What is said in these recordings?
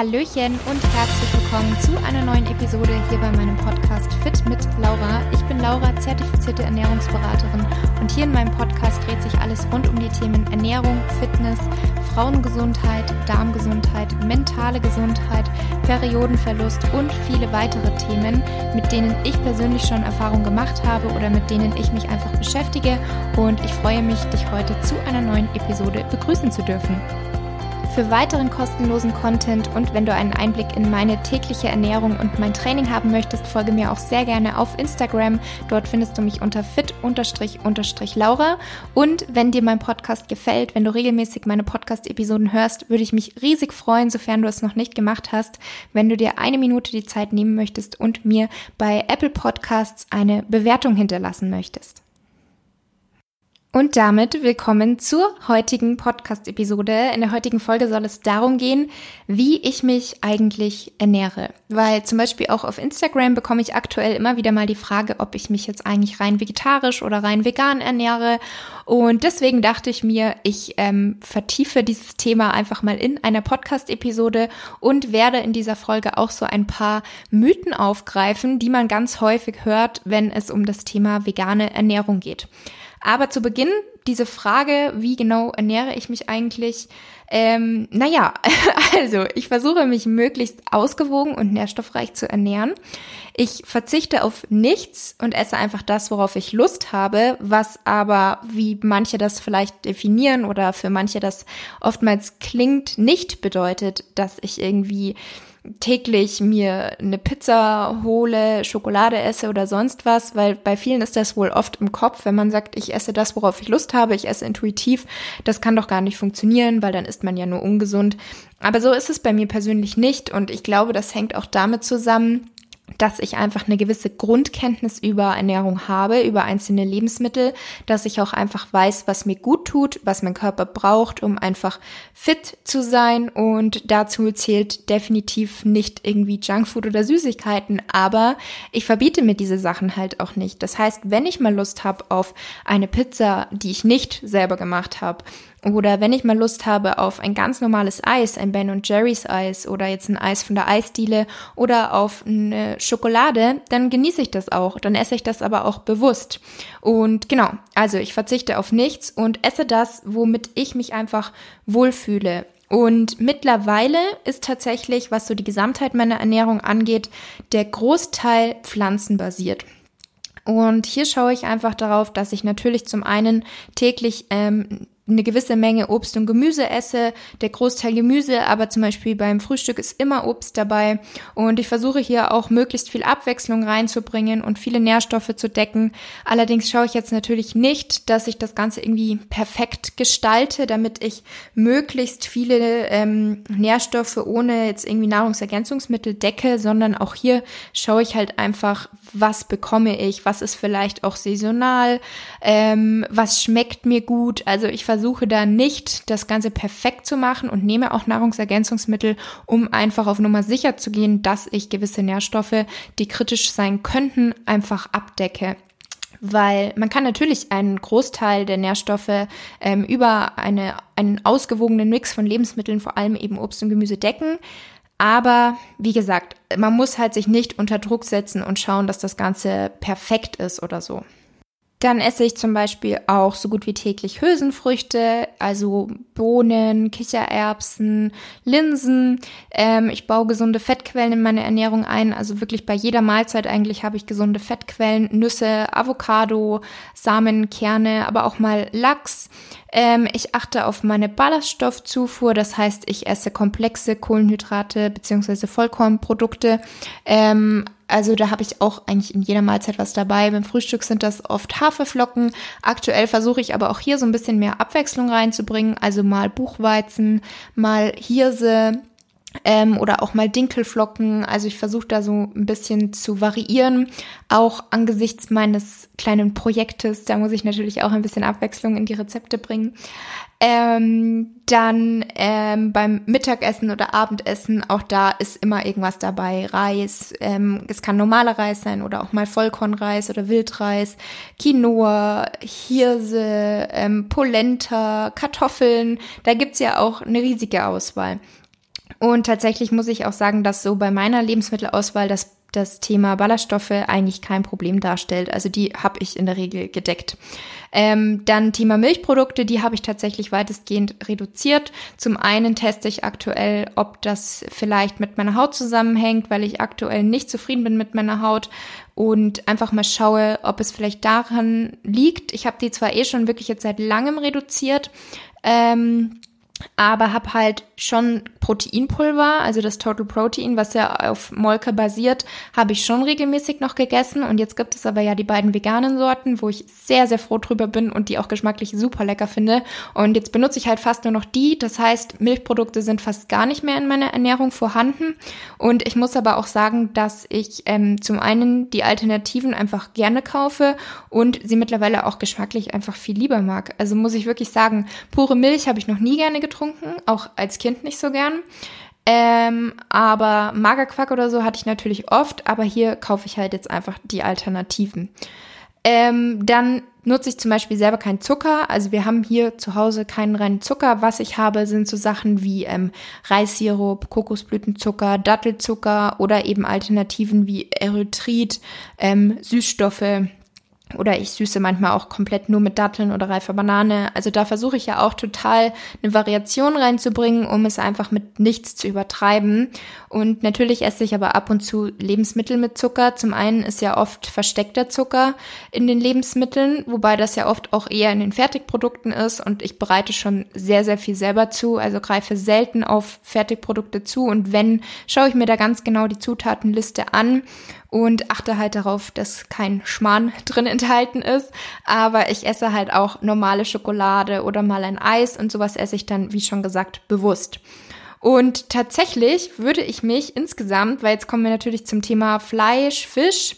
Hallöchen und herzlich willkommen zu einer neuen Episode hier bei meinem Podcast Fit mit Laura. Ich bin Laura, zertifizierte Ernährungsberaterin und hier in meinem Podcast dreht sich alles rund um die Themen Ernährung, Fitness, Frauengesundheit, Darmgesundheit, mentale Gesundheit, Periodenverlust und viele weitere Themen, mit denen ich persönlich schon Erfahrung gemacht habe oder mit denen ich mich einfach beschäftige und ich freue mich, dich heute zu einer neuen Episode begrüßen zu dürfen. Für weiteren kostenlosen Content und wenn du einen Einblick in meine tägliche Ernährung und mein Training haben möchtest, folge mir auch sehr gerne auf Instagram. Dort findest du mich unter fit-laura. Und wenn dir mein Podcast gefällt, wenn du regelmäßig meine Podcast-Episoden hörst, würde ich mich riesig freuen, sofern du es noch nicht gemacht hast, wenn du dir eine Minute die Zeit nehmen möchtest und mir bei Apple Podcasts eine Bewertung hinterlassen möchtest. Und damit willkommen zur heutigen Podcast-Episode. In der heutigen Folge soll es darum gehen, wie ich mich eigentlich ernähre. Weil zum Beispiel auch auf Instagram bekomme ich aktuell immer wieder mal die Frage, ob ich mich jetzt eigentlich rein vegetarisch oder rein vegan ernähre. Und deswegen dachte ich mir, ich ähm, vertiefe dieses Thema einfach mal in einer Podcast-Episode und werde in dieser Folge auch so ein paar Mythen aufgreifen, die man ganz häufig hört, wenn es um das Thema vegane Ernährung geht. Aber zu Beginn diese Frage, wie genau ernähre ich mich eigentlich? Ähm, naja, also ich versuche mich möglichst ausgewogen und nährstoffreich zu ernähren. Ich verzichte auf nichts und esse einfach das, worauf ich Lust habe, was aber, wie manche das vielleicht definieren oder für manche das oftmals klingt, nicht bedeutet, dass ich irgendwie täglich mir eine Pizza hole, Schokolade esse oder sonst was, weil bei vielen ist das wohl oft im Kopf, wenn man sagt, ich esse das, worauf ich Lust habe, ich esse intuitiv, das kann doch gar nicht funktionieren, weil dann ist man ja nur ungesund. Aber so ist es bei mir persönlich nicht und ich glaube, das hängt auch damit zusammen, dass ich einfach eine gewisse Grundkenntnis über Ernährung habe, über einzelne Lebensmittel, dass ich auch einfach weiß, was mir gut tut, was mein Körper braucht, um einfach fit zu sein. Und dazu zählt definitiv nicht irgendwie Junkfood oder Süßigkeiten, aber ich verbiete mir diese Sachen halt auch nicht. Das heißt, wenn ich mal Lust habe auf eine Pizza, die ich nicht selber gemacht habe, oder wenn ich mal Lust habe auf ein ganz normales Eis, ein Ben Jerry's Eis oder jetzt ein Eis von der Eisdiele oder auf eine Schokolade, dann genieße ich das auch. Dann esse ich das aber auch bewusst. Und genau, also ich verzichte auf nichts und esse das, womit ich mich einfach wohlfühle. Und mittlerweile ist tatsächlich, was so die Gesamtheit meiner Ernährung angeht, der Großteil pflanzenbasiert. Und hier schaue ich einfach darauf, dass ich natürlich zum einen täglich ähm, eine gewisse Menge Obst und Gemüse esse, der Großteil Gemüse, aber zum Beispiel beim Frühstück ist immer Obst dabei und ich versuche hier auch möglichst viel Abwechslung reinzubringen und viele Nährstoffe zu decken. Allerdings schaue ich jetzt natürlich nicht, dass ich das Ganze irgendwie perfekt gestalte, damit ich möglichst viele ähm, Nährstoffe ohne jetzt irgendwie Nahrungsergänzungsmittel decke, sondern auch hier schaue ich halt einfach, was bekomme ich, was ist vielleicht auch saisonal, ähm, was schmeckt mir gut. Also ich versuche versuche da nicht das Ganze perfekt zu machen und nehme auch Nahrungsergänzungsmittel, um einfach auf Nummer sicher zu gehen, dass ich gewisse Nährstoffe, die kritisch sein könnten, einfach abdecke weil man kann natürlich einen Großteil der Nährstoffe ähm, über eine, einen ausgewogenen Mix von Lebensmitteln, vor allem eben Obst und Gemüse decken. Aber wie gesagt, man muss halt sich nicht unter Druck setzen und schauen, dass das Ganze perfekt ist oder so. Dann esse ich zum Beispiel auch so gut wie täglich Hülsenfrüchte, also Bohnen, Kichererbsen, Linsen. Ähm, ich baue gesunde Fettquellen in meine Ernährung ein, also wirklich bei jeder Mahlzeit eigentlich habe ich gesunde Fettquellen, Nüsse, Avocado, Samen, Kerne, aber auch mal Lachs. Ähm, ich achte auf meine Ballaststoffzufuhr, das heißt, ich esse komplexe Kohlenhydrate beziehungsweise Vollkornprodukte. Ähm, also da habe ich auch eigentlich in jeder Mahlzeit was dabei. Beim Frühstück sind das oft Haferflocken. Aktuell versuche ich aber auch hier so ein bisschen mehr Abwechslung reinzubringen. Also mal Buchweizen, mal Hirse, ähm, oder auch mal Dinkelflocken. Also ich versuche da so ein bisschen zu variieren, auch angesichts meines kleinen Projektes. Da muss ich natürlich auch ein bisschen Abwechslung in die Rezepte bringen. Ähm, dann ähm, beim Mittagessen oder Abendessen, auch da ist immer irgendwas dabei. Reis, ähm, es kann normaler Reis sein oder auch mal Vollkornreis oder Wildreis, Quinoa, Hirse, ähm, Polenta, Kartoffeln. Da gibt's ja auch eine riesige Auswahl. Und tatsächlich muss ich auch sagen, dass so bei meiner Lebensmittelauswahl das das Thema Ballaststoffe eigentlich kein Problem darstellt. Also die habe ich in der Regel gedeckt. Ähm, dann Thema Milchprodukte, die habe ich tatsächlich weitestgehend reduziert. Zum einen teste ich aktuell, ob das vielleicht mit meiner Haut zusammenhängt, weil ich aktuell nicht zufrieden bin mit meiner Haut und einfach mal schaue, ob es vielleicht daran liegt. Ich habe die zwar eh schon wirklich jetzt seit langem reduziert. Ähm, aber habe halt schon Proteinpulver, also das Total Protein, was ja auf Molke basiert, habe ich schon regelmäßig noch gegessen. Und jetzt gibt es aber ja die beiden veganen Sorten, wo ich sehr, sehr froh drüber bin und die auch geschmacklich super lecker finde. Und jetzt benutze ich halt fast nur noch die. Das heißt, Milchprodukte sind fast gar nicht mehr in meiner Ernährung vorhanden. Und ich muss aber auch sagen, dass ich ähm, zum einen die Alternativen einfach gerne kaufe und sie mittlerweile auch geschmacklich einfach viel lieber mag. Also muss ich wirklich sagen, pure Milch habe ich noch nie gerne getrunken, auch als Kind nicht so gern. Ähm, aber Magerquark oder so hatte ich natürlich oft, aber hier kaufe ich halt jetzt einfach die Alternativen. Ähm, dann nutze ich zum Beispiel selber keinen Zucker. Also wir haben hier zu Hause keinen reinen Zucker. Was ich habe, sind so Sachen wie ähm, Reissirup, Kokosblütenzucker, Dattelzucker oder eben Alternativen wie Erythrit, ähm, Süßstoffe oder ich süße manchmal auch komplett nur mit Datteln oder reifer Banane. Also da versuche ich ja auch total eine Variation reinzubringen, um es einfach mit nichts zu übertreiben. Und natürlich esse ich aber ab und zu Lebensmittel mit Zucker. Zum einen ist ja oft versteckter Zucker in den Lebensmitteln, wobei das ja oft auch eher in den Fertigprodukten ist. Und ich bereite schon sehr, sehr viel selber zu. Also greife selten auf Fertigprodukte zu. Und wenn, schaue ich mir da ganz genau die Zutatenliste an und achte halt darauf, dass kein Schmarrn drin enthalten ist. Aber ich esse halt auch normale Schokolade oder mal ein Eis und sowas esse ich dann, wie schon gesagt, bewusst. Und tatsächlich würde ich mich insgesamt, weil jetzt kommen wir natürlich zum Thema Fleisch, Fisch,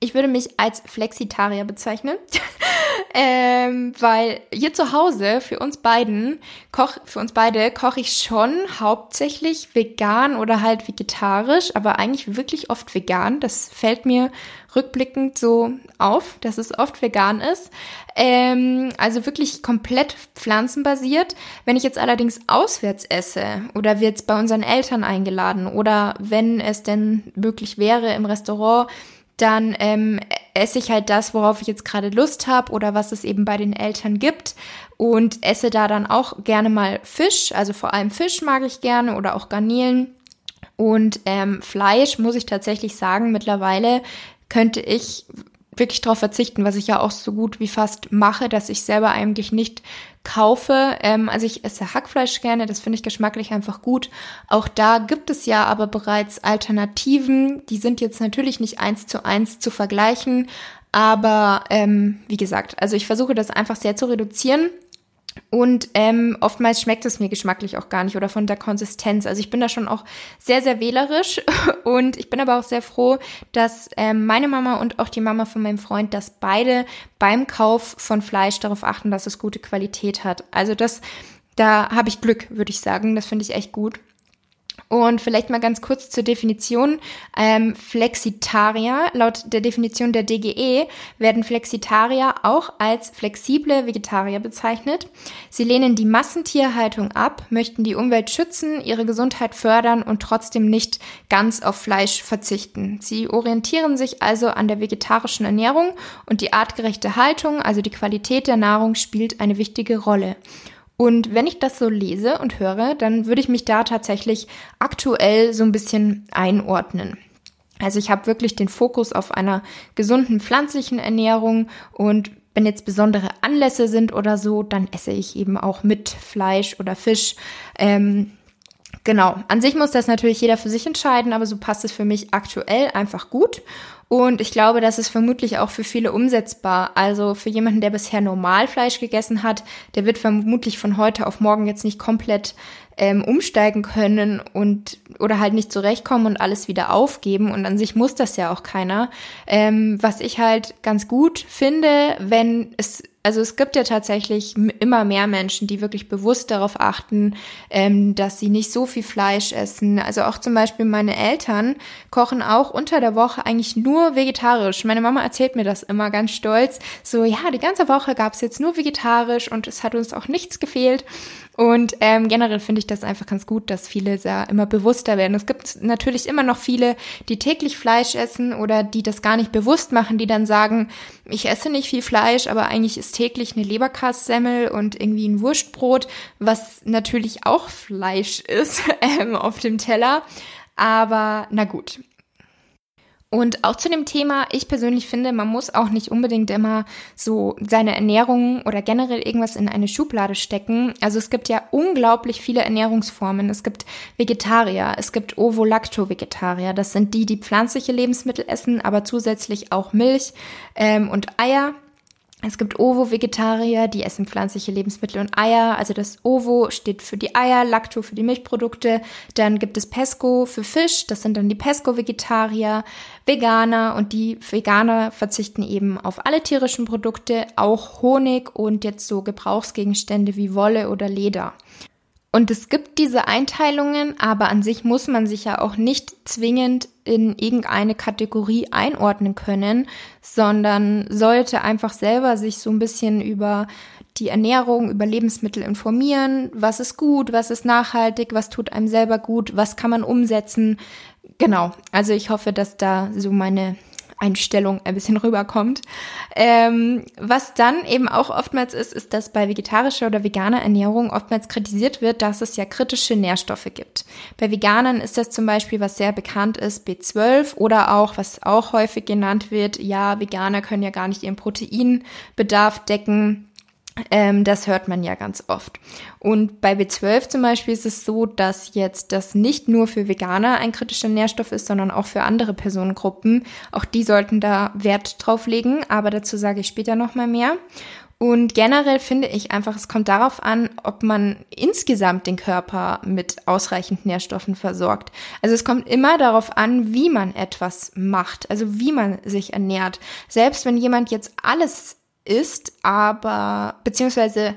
ich würde mich als Flexitarier bezeichnen, ähm, weil hier zu Hause für uns beiden koch, für uns beide koche ich schon hauptsächlich vegan oder halt vegetarisch, aber eigentlich wirklich oft vegan. Das fällt mir rückblickend so auf, dass es oft vegan ist. Ähm, also wirklich komplett pflanzenbasiert. Wenn ich jetzt allerdings auswärts esse oder wird es bei unseren Eltern eingeladen oder wenn es denn möglich wäre im Restaurant dann ähm, esse ich halt das, worauf ich jetzt gerade Lust habe oder was es eben bei den Eltern gibt und esse da dann auch gerne mal Fisch, also vor allem Fisch mag ich gerne oder auch Garnelen. Und ähm, Fleisch muss ich tatsächlich sagen, mittlerweile könnte ich wirklich darauf verzichten, was ich ja auch so gut wie fast mache, dass ich selber eigentlich nicht kaufe. Ähm, also ich esse Hackfleisch gerne, das finde ich geschmacklich einfach gut. Auch da gibt es ja aber bereits Alternativen. Die sind jetzt natürlich nicht eins zu eins zu vergleichen, aber ähm, wie gesagt, also ich versuche das einfach sehr zu reduzieren und ähm, oftmals schmeckt es mir geschmacklich auch gar nicht oder von der Konsistenz. Also ich bin da schon auch sehr, sehr wählerisch und ich bin aber auch sehr froh, dass ähm, meine Mama und auch die Mama von meinem Freund, dass beide beim Kauf von Fleisch darauf achten, dass es gute Qualität hat. Also das, da habe ich Glück, würde ich sagen. Das finde ich echt gut. Und vielleicht mal ganz kurz zur Definition. Ähm, Flexitarier, laut der Definition der DGE, werden Flexitarier auch als flexible Vegetarier bezeichnet. Sie lehnen die Massentierhaltung ab, möchten die Umwelt schützen, ihre Gesundheit fördern und trotzdem nicht ganz auf Fleisch verzichten. Sie orientieren sich also an der vegetarischen Ernährung und die artgerechte Haltung, also die Qualität der Nahrung, spielt eine wichtige Rolle. Und wenn ich das so lese und höre, dann würde ich mich da tatsächlich aktuell so ein bisschen einordnen. Also ich habe wirklich den Fokus auf einer gesunden pflanzlichen Ernährung und wenn jetzt besondere Anlässe sind oder so, dann esse ich eben auch mit Fleisch oder Fisch. Ähm, genau, an sich muss das natürlich jeder für sich entscheiden, aber so passt es für mich aktuell einfach gut. Und ich glaube, das ist vermutlich auch für viele umsetzbar. Also für jemanden, der bisher Normalfleisch gegessen hat, der wird vermutlich von heute auf morgen jetzt nicht komplett ähm, umsteigen können und oder halt nicht zurechtkommen und alles wieder aufgeben. Und an sich muss das ja auch keiner. Ähm, was ich halt ganz gut finde, wenn es Also es gibt ja tatsächlich immer mehr Menschen, die wirklich bewusst darauf achten, ähm, dass sie nicht so viel Fleisch essen. Also auch zum Beispiel meine Eltern kochen auch unter der Woche eigentlich nur vegetarisch. Meine Mama erzählt mir das immer ganz stolz. So, ja, die ganze Woche gab es jetzt nur vegetarisch und es hat uns auch nichts gefehlt. Und ähm, generell finde ich das einfach ganz gut, dass viele da immer bewusster werden. Es gibt natürlich immer noch viele, die täglich Fleisch essen oder die das gar nicht bewusst machen, die dann sagen, ich esse nicht viel Fleisch, aber eigentlich ist täglich eine Leberkassemmel und irgendwie ein Wurstbrot, was natürlich auch Fleisch ist ähm, auf dem Teller. Aber na gut, und auch zu dem Thema, ich persönlich finde, man muss auch nicht unbedingt immer so seine Ernährung oder generell irgendwas in eine Schublade stecken. Also es gibt ja unglaublich viele Ernährungsformen. Es gibt Vegetarier, es gibt Ovo-Lacto-Vegetarier. Das sind die, die pflanzliche Lebensmittel essen, aber zusätzlich auch Milch ähm, und Eier. Es gibt Ovo-Vegetarier, die essen pflanzliche Lebensmittel und Eier. Also das Ovo steht für die Eier, Lacto für die Milchprodukte. Dann gibt es Pesco für Fisch, das sind dann die Pesco-Vegetarier, Veganer und die Veganer verzichten eben auf alle tierischen Produkte, auch Honig und jetzt so Gebrauchsgegenstände wie Wolle oder Leder. Und es gibt diese Einteilungen, aber an sich muss man sich ja auch nicht zwingend in irgendeine Kategorie einordnen können, sondern sollte einfach selber sich so ein bisschen über die Ernährung, über Lebensmittel informieren, was ist gut, was ist nachhaltig, was tut einem selber gut, was kann man umsetzen. Genau, also ich hoffe, dass da so meine Einstellung ein bisschen rüberkommt. Ähm, was dann eben auch oftmals ist, ist, dass bei vegetarischer oder veganer Ernährung oftmals kritisiert wird, dass es ja kritische Nährstoffe gibt. Bei Veganern ist das zum Beispiel, was sehr bekannt ist, B12 oder auch, was auch häufig genannt wird, ja, Veganer können ja gar nicht ihren Proteinbedarf decken. Ähm, das hört man ja ganz oft. Und bei B12 zum Beispiel ist es so, dass jetzt das nicht nur für Veganer ein kritischer Nährstoff ist, sondern auch für andere Personengruppen. Auch die sollten da Wert drauf legen, aber dazu sage ich später nochmal mehr. Und generell finde ich einfach, es kommt darauf an, ob man insgesamt den Körper mit ausreichend Nährstoffen versorgt. Also es kommt immer darauf an, wie man etwas macht, also wie man sich ernährt. Selbst wenn jemand jetzt alles ist, aber beziehungsweise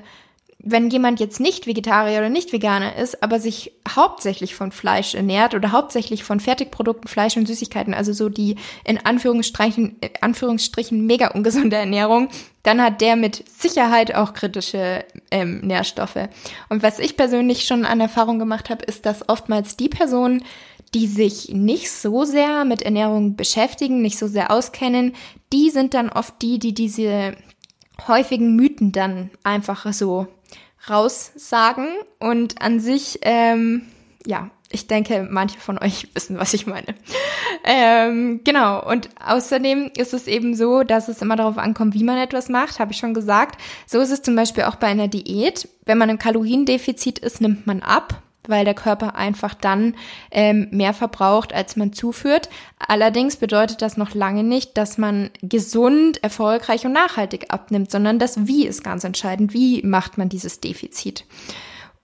wenn jemand jetzt nicht Vegetarier oder nicht Veganer ist, aber sich hauptsächlich von Fleisch ernährt oder hauptsächlich von Fertigprodukten, Fleisch und Süßigkeiten, also so die in Anführungsstrichen, Anführungsstrichen mega ungesunde Ernährung, dann hat der mit Sicherheit auch kritische ähm, Nährstoffe. Und was ich persönlich schon an Erfahrung gemacht habe, ist, dass oftmals die Personen, die sich nicht so sehr mit Ernährung beschäftigen, nicht so sehr auskennen, die sind dann oft die, die diese häufigen Mythen dann einfach so raussagen. Und an sich, ähm, ja, ich denke, manche von euch wissen, was ich meine. Ähm, genau. Und außerdem ist es eben so, dass es immer darauf ankommt, wie man etwas macht, habe ich schon gesagt. So ist es zum Beispiel auch bei einer Diät. Wenn man im Kaloriendefizit ist, nimmt man ab weil der Körper einfach dann ähm, mehr verbraucht, als man zuführt. Allerdings bedeutet das noch lange nicht, dass man gesund, erfolgreich und nachhaltig abnimmt, sondern das Wie ist ganz entscheidend. Wie macht man dieses Defizit?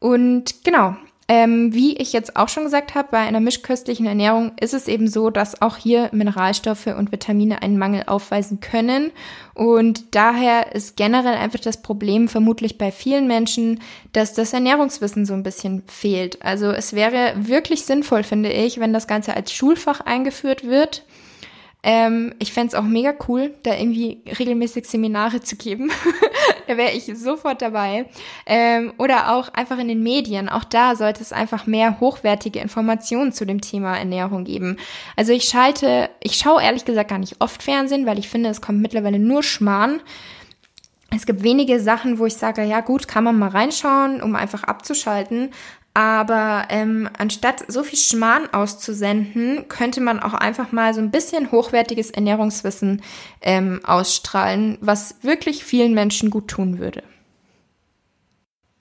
Und genau, ähm, wie ich jetzt auch schon gesagt habe, bei einer mischköstlichen Ernährung ist es eben so, dass auch hier Mineralstoffe und Vitamine einen Mangel aufweisen können. Und daher ist generell einfach das Problem vermutlich bei vielen Menschen, dass das Ernährungswissen so ein bisschen fehlt. Also es wäre wirklich sinnvoll, finde ich, wenn das Ganze als Schulfach eingeführt wird ähm, ich fände auch mega cool, da irgendwie regelmäßig Seminare zu geben. da wäre ich sofort dabei. Ähm, oder auch einfach in den Medien. Auch da sollte es einfach mehr hochwertige Informationen zu dem Thema Ernährung geben. Also ich schalte, ich schaue ehrlich gesagt gar nicht oft Fernsehen, weil ich finde, es kommt mittlerweile nur Schmarrn. Es gibt wenige Sachen, wo ich sage, ja gut, kann man mal reinschauen, um einfach abzuschalten. Aber ähm, anstatt so viel Schmarrn auszusenden, könnte man auch einfach mal so ein bisschen hochwertiges Ernährungswissen ähm, ausstrahlen, was wirklich vielen Menschen gut tun würde.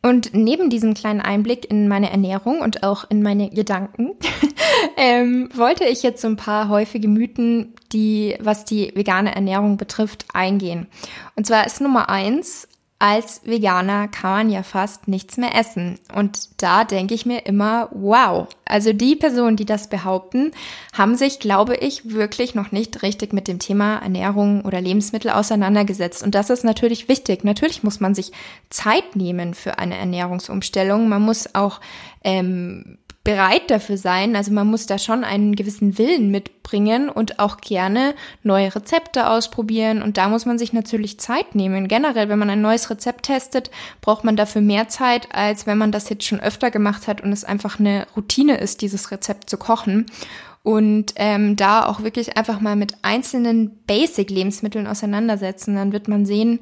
Und neben diesem kleinen Einblick in meine Ernährung und auch in meine Gedanken, ähm, wollte ich jetzt so ein paar häufige Mythen, die, was die vegane Ernährung betrifft, eingehen. Und zwar ist Nummer eins, als Veganer kann man ja fast nichts mehr essen. Und da denke ich mir immer, wow. Also die Personen, die das behaupten, haben sich, glaube ich, wirklich noch nicht richtig mit dem Thema Ernährung oder Lebensmittel auseinandergesetzt. Und das ist natürlich wichtig. Natürlich muss man sich Zeit nehmen für eine Ernährungsumstellung. Man muss auch ähm, bereit dafür sein. Also man muss da schon einen gewissen Willen mitbringen und auch gerne neue Rezepte ausprobieren. Und da muss man sich natürlich Zeit nehmen. Generell, wenn man ein neues Rezept testet, braucht man dafür mehr Zeit, als wenn man das jetzt schon öfter gemacht hat und es einfach eine Routine ist, dieses Rezept zu kochen. Und ähm, da auch wirklich einfach mal mit einzelnen Basic-Lebensmitteln auseinandersetzen. Dann wird man sehen,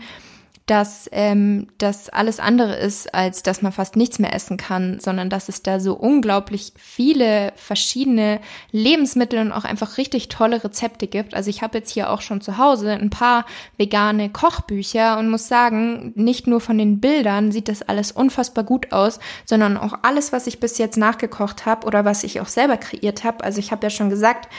dass ähm, das alles andere ist, als dass man fast nichts mehr essen kann, sondern dass es da so unglaublich viele verschiedene Lebensmittel und auch einfach richtig tolle Rezepte gibt. Also ich habe jetzt hier auch schon zu Hause ein paar vegane Kochbücher und muss sagen, nicht nur von den Bildern sieht das alles unfassbar gut aus, sondern auch alles, was ich bis jetzt nachgekocht habe oder was ich auch selber kreiert habe. Also ich habe ja schon gesagt,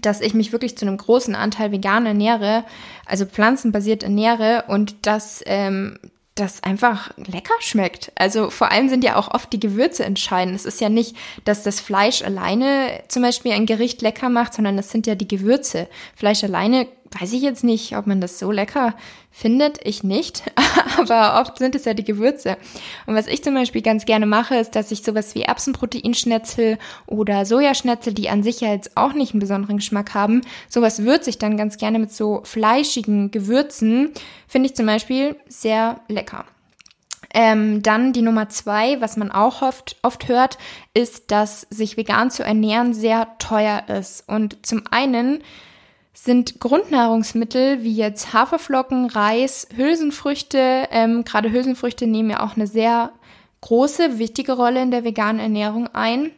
dass ich mich wirklich zu einem großen Anteil vegan ernähre, also pflanzenbasiert ernähre und dass ähm, das einfach lecker schmeckt. Also vor allem sind ja auch oft die Gewürze entscheidend. Es ist ja nicht, dass das Fleisch alleine zum Beispiel ein Gericht lecker macht, sondern es sind ja die Gewürze. Fleisch alleine weiß ich jetzt nicht, ob man das so lecker findet. Ich nicht. Aber oft sind es ja die Gewürze. Und was ich zum Beispiel ganz gerne mache, ist, dass ich sowas wie Erbsenproteinschnetzel oder Sojaschnetzel, die an sich ja jetzt auch nicht einen besonderen Geschmack haben, sowas würze ich dann ganz gerne mit so fleischigen Gewürzen. Finde ich zum Beispiel sehr lecker. Ähm, dann die Nummer zwei, was man auch oft, oft hört, ist, dass sich vegan zu ernähren sehr teuer ist. Und zum einen sind Grundnahrungsmittel wie jetzt Haferflocken, Reis, Hülsenfrüchte. Ähm, Gerade Hülsenfrüchte nehmen ja auch eine sehr große, wichtige Rolle in der veganen Ernährung ein.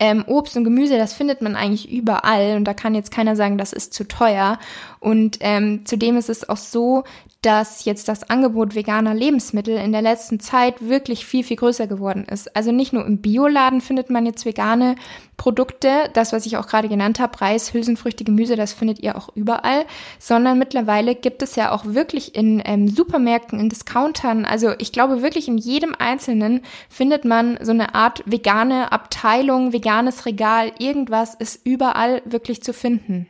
Ähm, Obst und Gemüse, das findet man eigentlich überall und da kann jetzt keiner sagen, das ist zu teuer. Und ähm, zudem ist es auch so, dass jetzt das Angebot veganer Lebensmittel in der letzten Zeit wirklich viel, viel größer geworden ist. Also nicht nur im Bioladen findet man jetzt vegane Produkte, das, was ich auch gerade genannt habe, Reis, Hülsenfrüchte, Gemüse, das findet ihr auch überall, sondern mittlerweile gibt es ja auch wirklich in ähm, Supermärkten, in Discountern, also ich glaube wirklich in jedem Einzelnen findet man so eine Art vegane Abteilung, veganes Regal, irgendwas ist überall wirklich zu finden.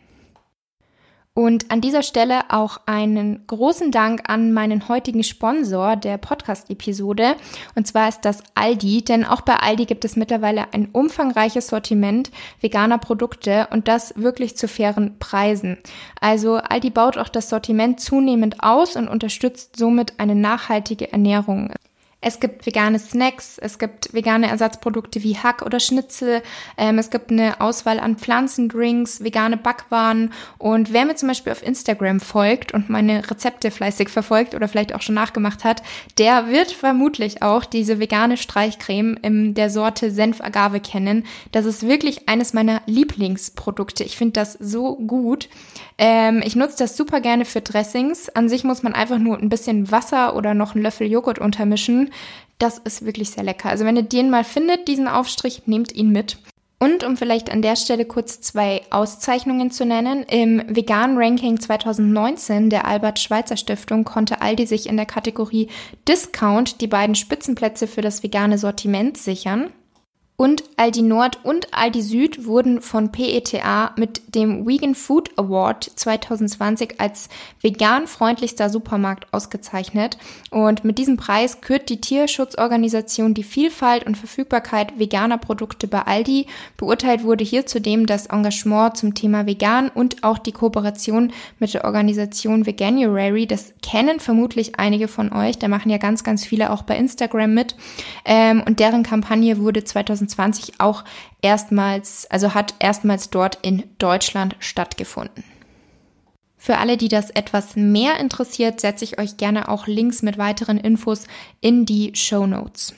Und an dieser Stelle auch einen großen Dank an meinen heutigen Sponsor der Podcast-Episode. Und zwar ist das Aldi, denn auch bei Aldi gibt es mittlerweile ein umfangreiches Sortiment veganer Produkte und das wirklich zu fairen Preisen. Also Aldi baut auch das Sortiment zunehmend aus und unterstützt somit eine nachhaltige Ernährung. Es gibt vegane Snacks, es gibt vegane Ersatzprodukte wie Hack oder Schnitzel, ähm, es gibt eine Auswahl an Pflanzendrinks, vegane Backwaren und wer mir zum Beispiel auf Instagram folgt und meine Rezepte fleißig verfolgt oder vielleicht auch schon nachgemacht hat, der wird vermutlich auch diese vegane Streichcreme in der Sorte Senf Agave kennen. Das ist wirklich eines meiner Lieblingsprodukte. Ich finde das so gut. Ähm, ich nutze das super gerne für Dressings. An sich muss man einfach nur ein bisschen Wasser oder noch einen Löffel Joghurt untermischen. Das ist wirklich sehr lecker. Also wenn ihr den mal findet, diesen Aufstrich, nehmt ihn mit. Und um vielleicht an der Stelle kurz zwei Auszeichnungen zu nennen, im Vegan Ranking 2019 der Albert Schweitzer Stiftung konnte Aldi sich in der Kategorie Discount die beiden Spitzenplätze für das vegane Sortiment sichern. Und Aldi Nord und Aldi Süd wurden von PETA mit dem Vegan Food Award 2020 als vegan-freundlichster Supermarkt ausgezeichnet. Und mit diesem Preis kürt die Tierschutzorganisation die Vielfalt und Verfügbarkeit veganer Produkte bei Aldi. Beurteilt wurde hier zudem das Engagement zum Thema vegan und auch die Kooperation mit der Organisation Veganuary. Das kennen vermutlich einige von euch. Da machen ja ganz, ganz viele auch bei Instagram mit. Ähm, und deren Kampagne wurde 2020 2020 auch erstmals, also hat erstmals dort in Deutschland stattgefunden. Für alle, die das etwas mehr interessiert, setze ich euch gerne auch Links mit weiteren Infos in die Show Notes.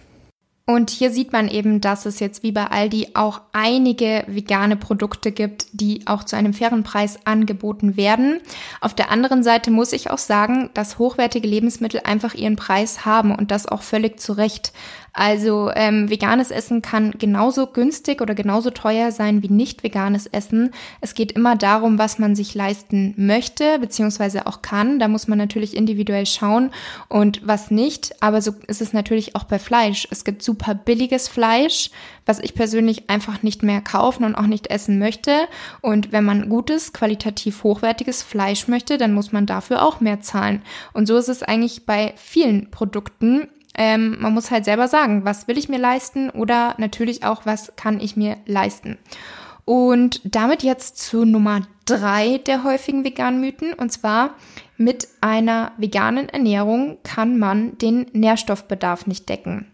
Und hier sieht man eben, dass es jetzt wie bei Aldi auch einige vegane Produkte gibt, die auch zu einem fairen Preis angeboten werden. Auf der anderen Seite muss ich auch sagen, dass hochwertige Lebensmittel einfach ihren Preis haben und das auch völlig zu Recht. Also ähm, veganes Essen kann genauso günstig oder genauso teuer sein wie nicht veganes Essen. Es geht immer darum, was man sich leisten möchte, beziehungsweise auch kann. Da muss man natürlich individuell schauen und was nicht. Aber so ist es natürlich auch bei Fleisch. Es gibt super billiges Fleisch, was ich persönlich einfach nicht mehr kaufen und auch nicht essen möchte. Und wenn man gutes, qualitativ hochwertiges Fleisch möchte, dann muss man dafür auch mehr zahlen. Und so ist es eigentlich bei vielen Produkten. Ähm, man muss halt selber sagen, was will ich mir leisten oder natürlich auch, was kann ich mir leisten. Und damit jetzt zu Nummer drei der häufigen veganen Mythen. Und zwar mit einer veganen Ernährung kann man den Nährstoffbedarf nicht decken.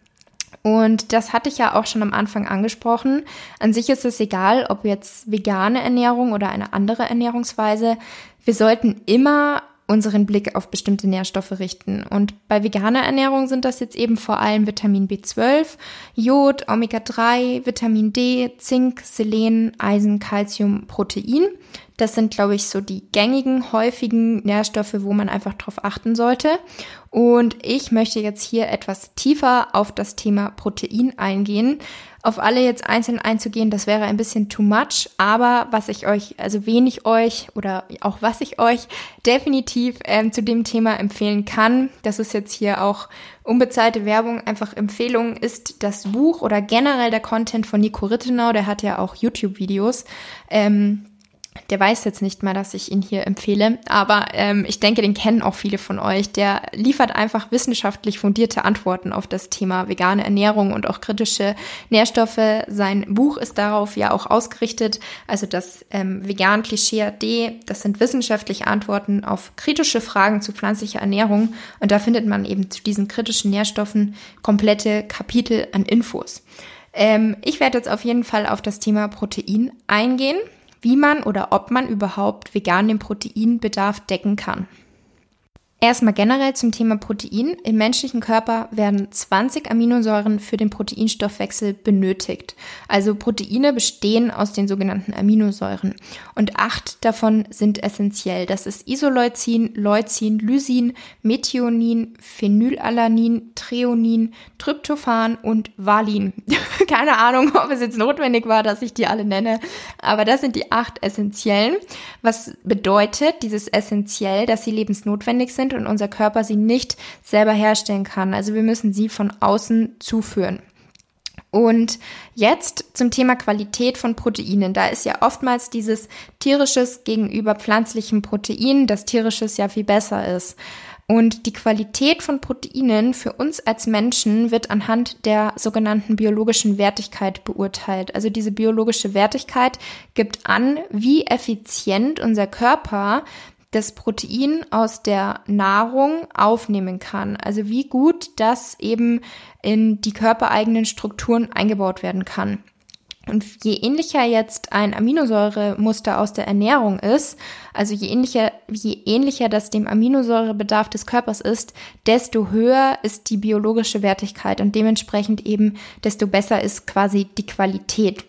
Und das hatte ich ja auch schon am Anfang angesprochen. An sich ist es egal, ob jetzt vegane Ernährung oder eine andere Ernährungsweise. Wir sollten immer unseren Blick auf bestimmte Nährstoffe richten. Und bei veganer Ernährung sind das jetzt eben vor allem Vitamin B12, Jod, Omega-3, Vitamin D, Zink, Selen, Eisen, Calcium, Protein. Das sind, glaube ich, so die gängigen, häufigen Nährstoffe, wo man einfach drauf achten sollte. Und ich möchte jetzt hier etwas tiefer auf das Thema Protein eingehen. Auf alle jetzt einzeln einzugehen, das wäre ein bisschen too much, aber was ich euch, also wen ich euch oder auch was ich euch definitiv ähm, zu dem Thema empfehlen kann, das ist jetzt hier auch unbezahlte Werbung, einfach Empfehlung, ist das Buch oder generell der Content von Nico Rittenau, der hat ja auch YouTube-Videos. Ähm, der weiß jetzt nicht mal, dass ich ihn hier empfehle, aber ähm, ich denke, den kennen auch viele von euch. Der liefert einfach wissenschaftlich fundierte Antworten auf das Thema vegane Ernährung und auch kritische Nährstoffe. Sein Buch ist darauf ja auch ausgerichtet, also das ähm, Vegan Klischee AD, das sind wissenschaftliche Antworten auf kritische Fragen zu pflanzlicher Ernährung und da findet man eben zu diesen kritischen Nährstoffen komplette Kapitel an Infos. Ähm, ich werde jetzt auf jeden Fall auf das Thema Protein eingehen wie man oder ob man überhaupt vegan den Proteinbedarf decken kann. Erstmal generell zum Thema Protein. Im menschlichen Körper werden 20 Aminosäuren für den Proteinstoffwechsel benötigt. Also Proteine bestehen aus den sogenannten Aminosäuren und acht davon sind essentiell. Das ist Isoleucin, Leucin, Lysin, Methionin, Phenylalanin, Treonin, Tryptophan und Valin. Keine Ahnung, ob es jetzt notwendig war, dass ich die alle nenne, aber das sind die acht essentiellen. Was bedeutet dieses essentiell, dass sie lebensnotwendig sind und unser Körper sie nicht selber herstellen kann. Also wir müssen sie von außen zuführen. Und jetzt zum Thema Qualität von Proteinen. Da ist ja oftmals dieses tierisches gegenüber pflanzlichem Protein, das tierisches ja viel besser ist. Und die Qualität von Proteinen für uns als Menschen wird anhand der sogenannten biologischen Wertigkeit beurteilt. Also diese biologische Wertigkeit gibt an, wie effizient unser Körper das Protein aus der Nahrung aufnehmen kann. Also wie gut das eben in die körpereigenen Strukturen eingebaut werden kann. Und je ähnlicher jetzt ein Aminosäuremuster aus der Ernährung ist, also je ähnlicher, je ähnlicher das dem Aminosäurebedarf des Körpers ist, desto höher ist die biologische Wertigkeit und dementsprechend eben desto besser ist quasi die Qualität.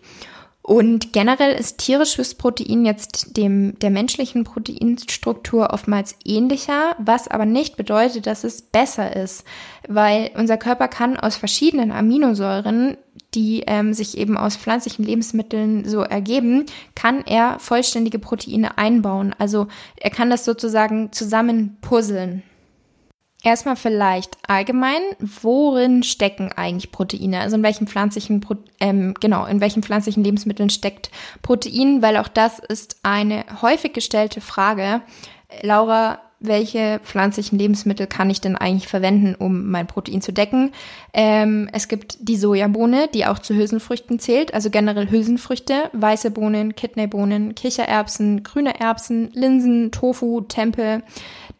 Und generell ist tierisches Protein jetzt dem, der menschlichen Proteinstruktur oftmals ähnlicher, was aber nicht bedeutet, dass es besser ist, weil unser Körper kann aus verschiedenen Aminosäuren, die ähm, sich eben aus pflanzlichen Lebensmitteln so ergeben, kann er vollständige Proteine einbauen. Also er kann das sozusagen zusammen puzzeln. Erstmal vielleicht allgemein, worin stecken eigentlich Proteine? Also in welchen pflanzlichen, ähm, genau, in welchen pflanzlichen Lebensmitteln steckt Protein? Weil auch das ist eine häufig gestellte Frage. Laura, welche pflanzlichen Lebensmittel kann ich denn eigentlich verwenden, um mein Protein zu decken? Ähm, es gibt die Sojabohne, die auch zu Hülsenfrüchten zählt, also generell Hülsenfrüchte, weiße Bohnen, Kidneybohnen, Kichererbsen, grüne Erbsen, Linsen, Tofu, Tempel.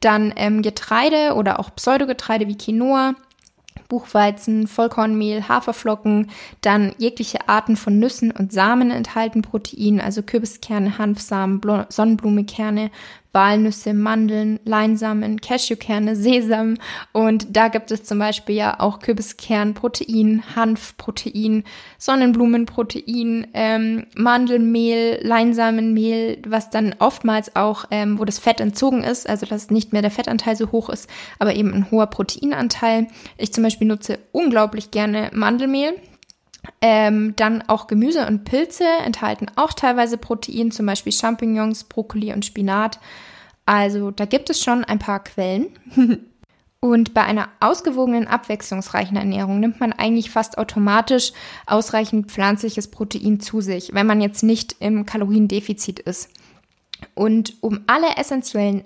Dann ähm, Getreide oder auch Pseudogetreide wie Quinoa, Buchweizen, Vollkornmehl, Haferflocken, dann jegliche Arten von Nüssen und Samen enthalten Protein, also Kürbiskerne, Hanfsamen, Sonnenblumekerne, Walnüsse, Mandeln, Leinsamen, Cashewkerne, Sesam und da gibt es zum Beispiel ja auch Kürbiskernprotein, Hanfprotein, Sonnenblumenprotein, ähm, Mandelmehl, Leinsamenmehl, was dann oftmals auch, ähm, wo das Fett entzogen ist, also dass nicht mehr der Fettanteil so hoch ist, aber eben ein hoher Proteinanteil. Ich zum Beispiel nutze unglaublich gerne Mandelmehl. Ähm, dann auch Gemüse und Pilze enthalten auch teilweise Protein, zum Beispiel Champignons, Brokkoli und Spinat. Also da gibt es schon ein paar Quellen. Und bei einer ausgewogenen, abwechslungsreichen Ernährung nimmt man eigentlich fast automatisch ausreichend pflanzliches Protein zu sich, wenn man jetzt nicht im Kaloriendefizit ist. Und um alle essentiellen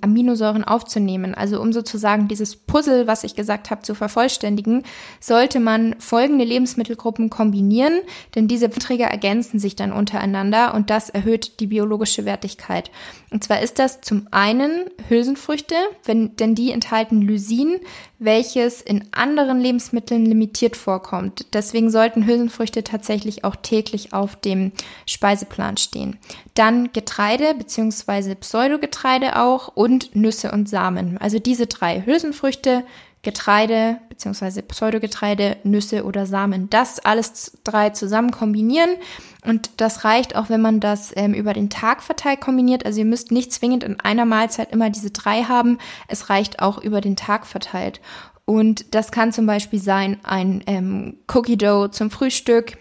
Aminosäuren aufzunehmen, also um sozusagen dieses Puzzle, was ich gesagt habe, zu vervollständigen, sollte man folgende Lebensmittelgruppen kombinieren, denn diese Träger ergänzen sich dann untereinander und das erhöht die biologische Wertigkeit. Und zwar ist das zum einen Hülsenfrüchte, wenn, denn die enthalten Lysin, welches in anderen Lebensmitteln limitiert vorkommt. Deswegen sollten Hülsenfrüchte tatsächlich auch täglich auf dem Speiseplan stehen. Dann Getreide bzw. Pseudogetreide auch und Nüsse und Samen. Also diese drei Hülsenfrüchte, Getreide bzw. Pseudogetreide, Nüsse oder Samen. Das alles drei zusammen kombinieren und das reicht auch, wenn man das ähm, über den Tag verteilt kombiniert. Also ihr müsst nicht zwingend in einer Mahlzeit immer diese drei haben. Es reicht auch über den Tag verteilt. Und das kann zum Beispiel sein ein ähm, Cookie Dough zum Frühstück,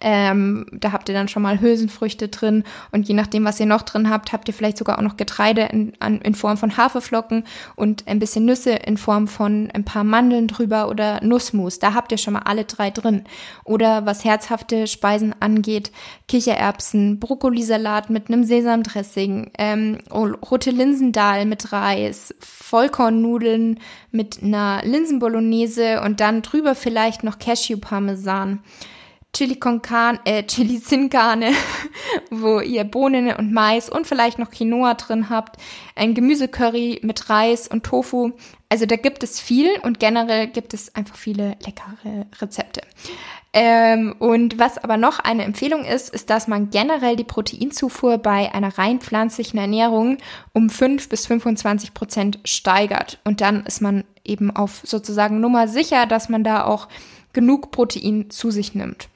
ähm, da habt ihr dann schon mal Hülsenfrüchte drin und je nachdem, was ihr noch drin habt, habt ihr vielleicht sogar auch noch Getreide in, an, in Form von Haferflocken und ein bisschen Nüsse in Form von ein paar Mandeln drüber oder Nussmus. Da habt ihr schon mal alle drei drin. Oder was herzhafte Speisen angeht, Kichererbsen, Brokkolisalat mit einem Sesamdressing, ähm, rote Linsendahl mit Reis, Vollkornnudeln mit einer Linsenbolognese und dann drüber vielleicht noch Cashew-Parmesan. Chili con Carne, äh, Chili Sin Carne, wo ihr Bohnen und Mais und vielleicht noch Quinoa drin habt, ein Gemüsecurry mit Reis und Tofu. Also da gibt es viel und generell gibt es einfach viele leckere Rezepte. Ähm, und was aber noch eine Empfehlung ist, ist, dass man generell die Proteinzufuhr bei einer rein pflanzlichen Ernährung um 5 bis 25 Prozent steigert. Und dann ist man eben auf sozusagen Nummer sicher, dass man da auch genug Protein zu sich nimmt.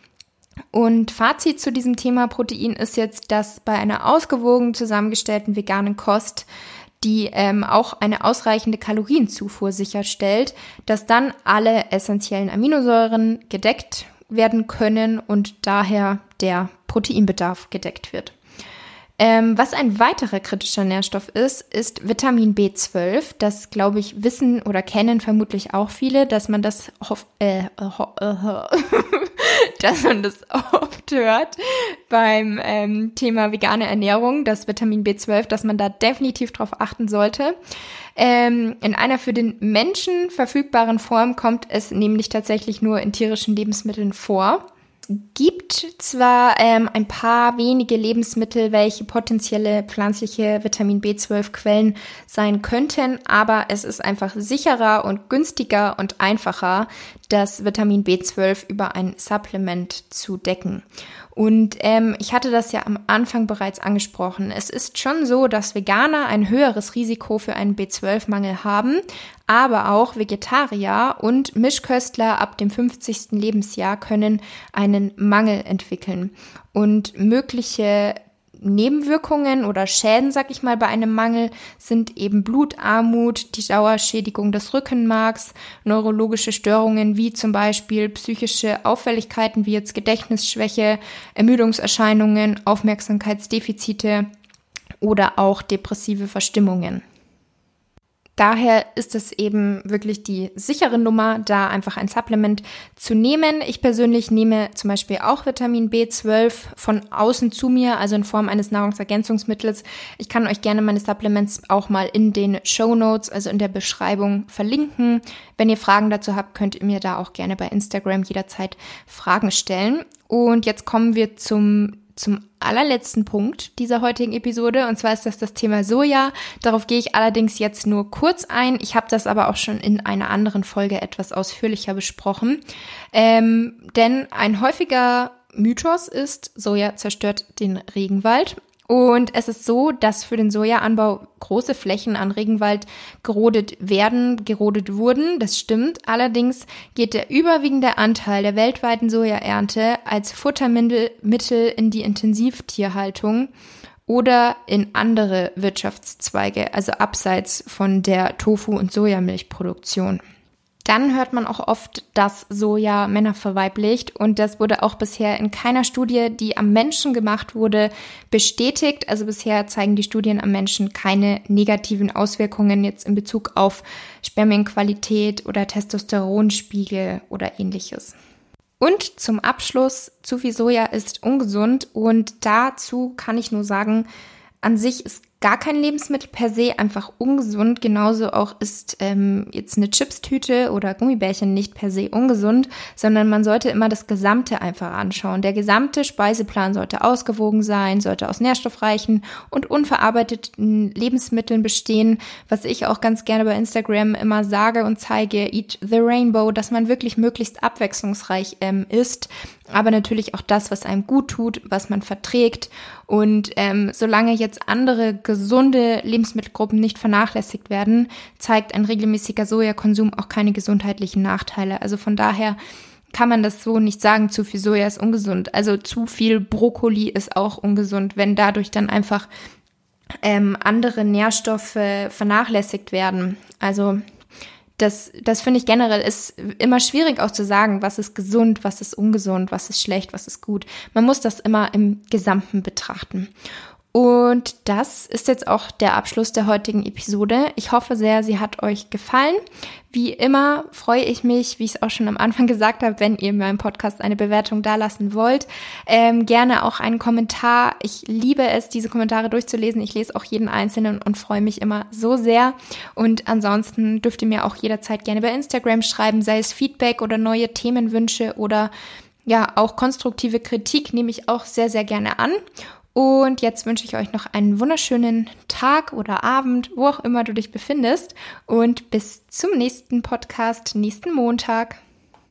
Und Fazit zu diesem Thema Protein ist jetzt, dass bei einer ausgewogen zusammengestellten veganen Kost, die ähm, auch eine ausreichende Kalorienzufuhr sicherstellt, dass dann alle essentiellen Aminosäuren gedeckt werden können und daher der Proteinbedarf gedeckt wird. Ähm, was ein weiterer kritischer Nährstoff ist, ist Vitamin B12. Das, glaube ich, wissen oder kennen vermutlich auch viele, dass man das, äh, äh, dass man das oft hört beim ähm, Thema vegane Ernährung, das Vitamin B12, dass man da definitiv drauf achten sollte. Ähm, in einer für den Menschen verfügbaren Form kommt es nämlich tatsächlich nur in tierischen Lebensmitteln vor gibt zwar ähm, ein paar wenige Lebensmittel, welche potenzielle pflanzliche Vitamin B12-Quellen sein könnten, aber es ist einfach sicherer und günstiger und einfacher, das Vitamin B12 über ein Supplement zu decken. Und ähm, ich hatte das ja am Anfang bereits angesprochen. Es ist schon so, dass Veganer ein höheres Risiko für einen B12-Mangel haben, aber auch Vegetarier und Mischköstler ab dem 50. Lebensjahr können einen Mangel entwickeln. Und mögliche Nebenwirkungen oder Schäden, sag ich mal, bei einem Mangel sind eben Blutarmut, die Dauerschädigung des Rückenmarks, neurologische Störungen wie zum Beispiel psychische Auffälligkeiten wie jetzt Gedächtnisschwäche, Ermüdungserscheinungen, Aufmerksamkeitsdefizite oder auch depressive Verstimmungen. Daher ist es eben wirklich die sichere Nummer, da einfach ein Supplement zu nehmen. Ich persönlich nehme zum Beispiel auch Vitamin B12 von außen zu mir, also in Form eines Nahrungsergänzungsmittels. Ich kann euch gerne meine Supplements auch mal in den Show Notes, also in der Beschreibung verlinken. Wenn ihr Fragen dazu habt, könnt ihr mir da auch gerne bei Instagram jederzeit Fragen stellen. Und jetzt kommen wir zum zum allerletzten Punkt dieser heutigen Episode und zwar ist das das Thema Soja. Darauf gehe ich allerdings jetzt nur kurz ein. Ich habe das aber auch schon in einer anderen Folge etwas ausführlicher besprochen. Ähm, denn ein häufiger Mythos ist, Soja zerstört den Regenwald. Und es ist so, dass für den Sojaanbau große Flächen an Regenwald gerodet werden, gerodet wurden. Das stimmt. Allerdings geht der überwiegende Anteil der weltweiten Sojaernte als Futtermittel in die Intensivtierhaltung oder in andere Wirtschaftszweige, also abseits von der Tofu- und Sojamilchproduktion. Dann hört man auch oft, dass Soja Männer verweiblicht und das wurde auch bisher in keiner Studie, die am Menschen gemacht wurde, bestätigt. Also bisher zeigen die Studien am Menschen keine negativen Auswirkungen jetzt in Bezug auf Spermienqualität oder Testosteronspiegel oder ähnliches. Und zum Abschluss, zu viel Soja ist ungesund und dazu kann ich nur sagen, an sich ist gar kein Lebensmittel per se einfach ungesund. Genauso auch ist ähm, jetzt eine Chipstüte oder Gummibärchen nicht per se ungesund, sondern man sollte immer das Gesamte einfach anschauen. Der gesamte Speiseplan sollte ausgewogen sein, sollte aus nährstoffreichen und unverarbeiteten Lebensmitteln bestehen, was ich auch ganz gerne bei Instagram immer sage und zeige, Eat the Rainbow, dass man wirklich möglichst abwechslungsreich ähm, isst aber natürlich auch das, was einem gut tut, was man verträgt. Und ähm, solange jetzt andere gesunde Lebensmittelgruppen nicht vernachlässigt werden, zeigt ein regelmäßiger Sojakonsum auch keine gesundheitlichen Nachteile. Also von daher kann man das so nicht sagen, zu viel Soja ist ungesund. Also zu viel Brokkoli ist auch ungesund, wenn dadurch dann einfach ähm, andere Nährstoffe vernachlässigt werden. Also das, das finde ich generell ist immer schwierig auch zu sagen, was ist gesund, was ist ungesund, was ist schlecht, was ist gut. Man muss das immer im Gesamten betrachten. Und das ist jetzt auch der Abschluss der heutigen Episode. Ich hoffe sehr, sie hat euch gefallen. Wie immer freue ich mich, wie ich es auch schon am Anfang gesagt habe, wenn ihr meinem Podcast eine Bewertung dalassen wollt. Ähm, gerne auch einen Kommentar. Ich liebe es, diese Kommentare durchzulesen. Ich lese auch jeden einzelnen und freue mich immer so sehr. Und ansonsten dürft ihr mir auch jederzeit gerne bei Instagram schreiben, sei es Feedback oder neue Themenwünsche oder ja, auch konstruktive Kritik nehme ich auch sehr, sehr gerne an. Und jetzt wünsche ich euch noch einen wunderschönen Tag oder Abend, wo auch immer du dich befindest. Und bis zum nächsten Podcast, nächsten Montag.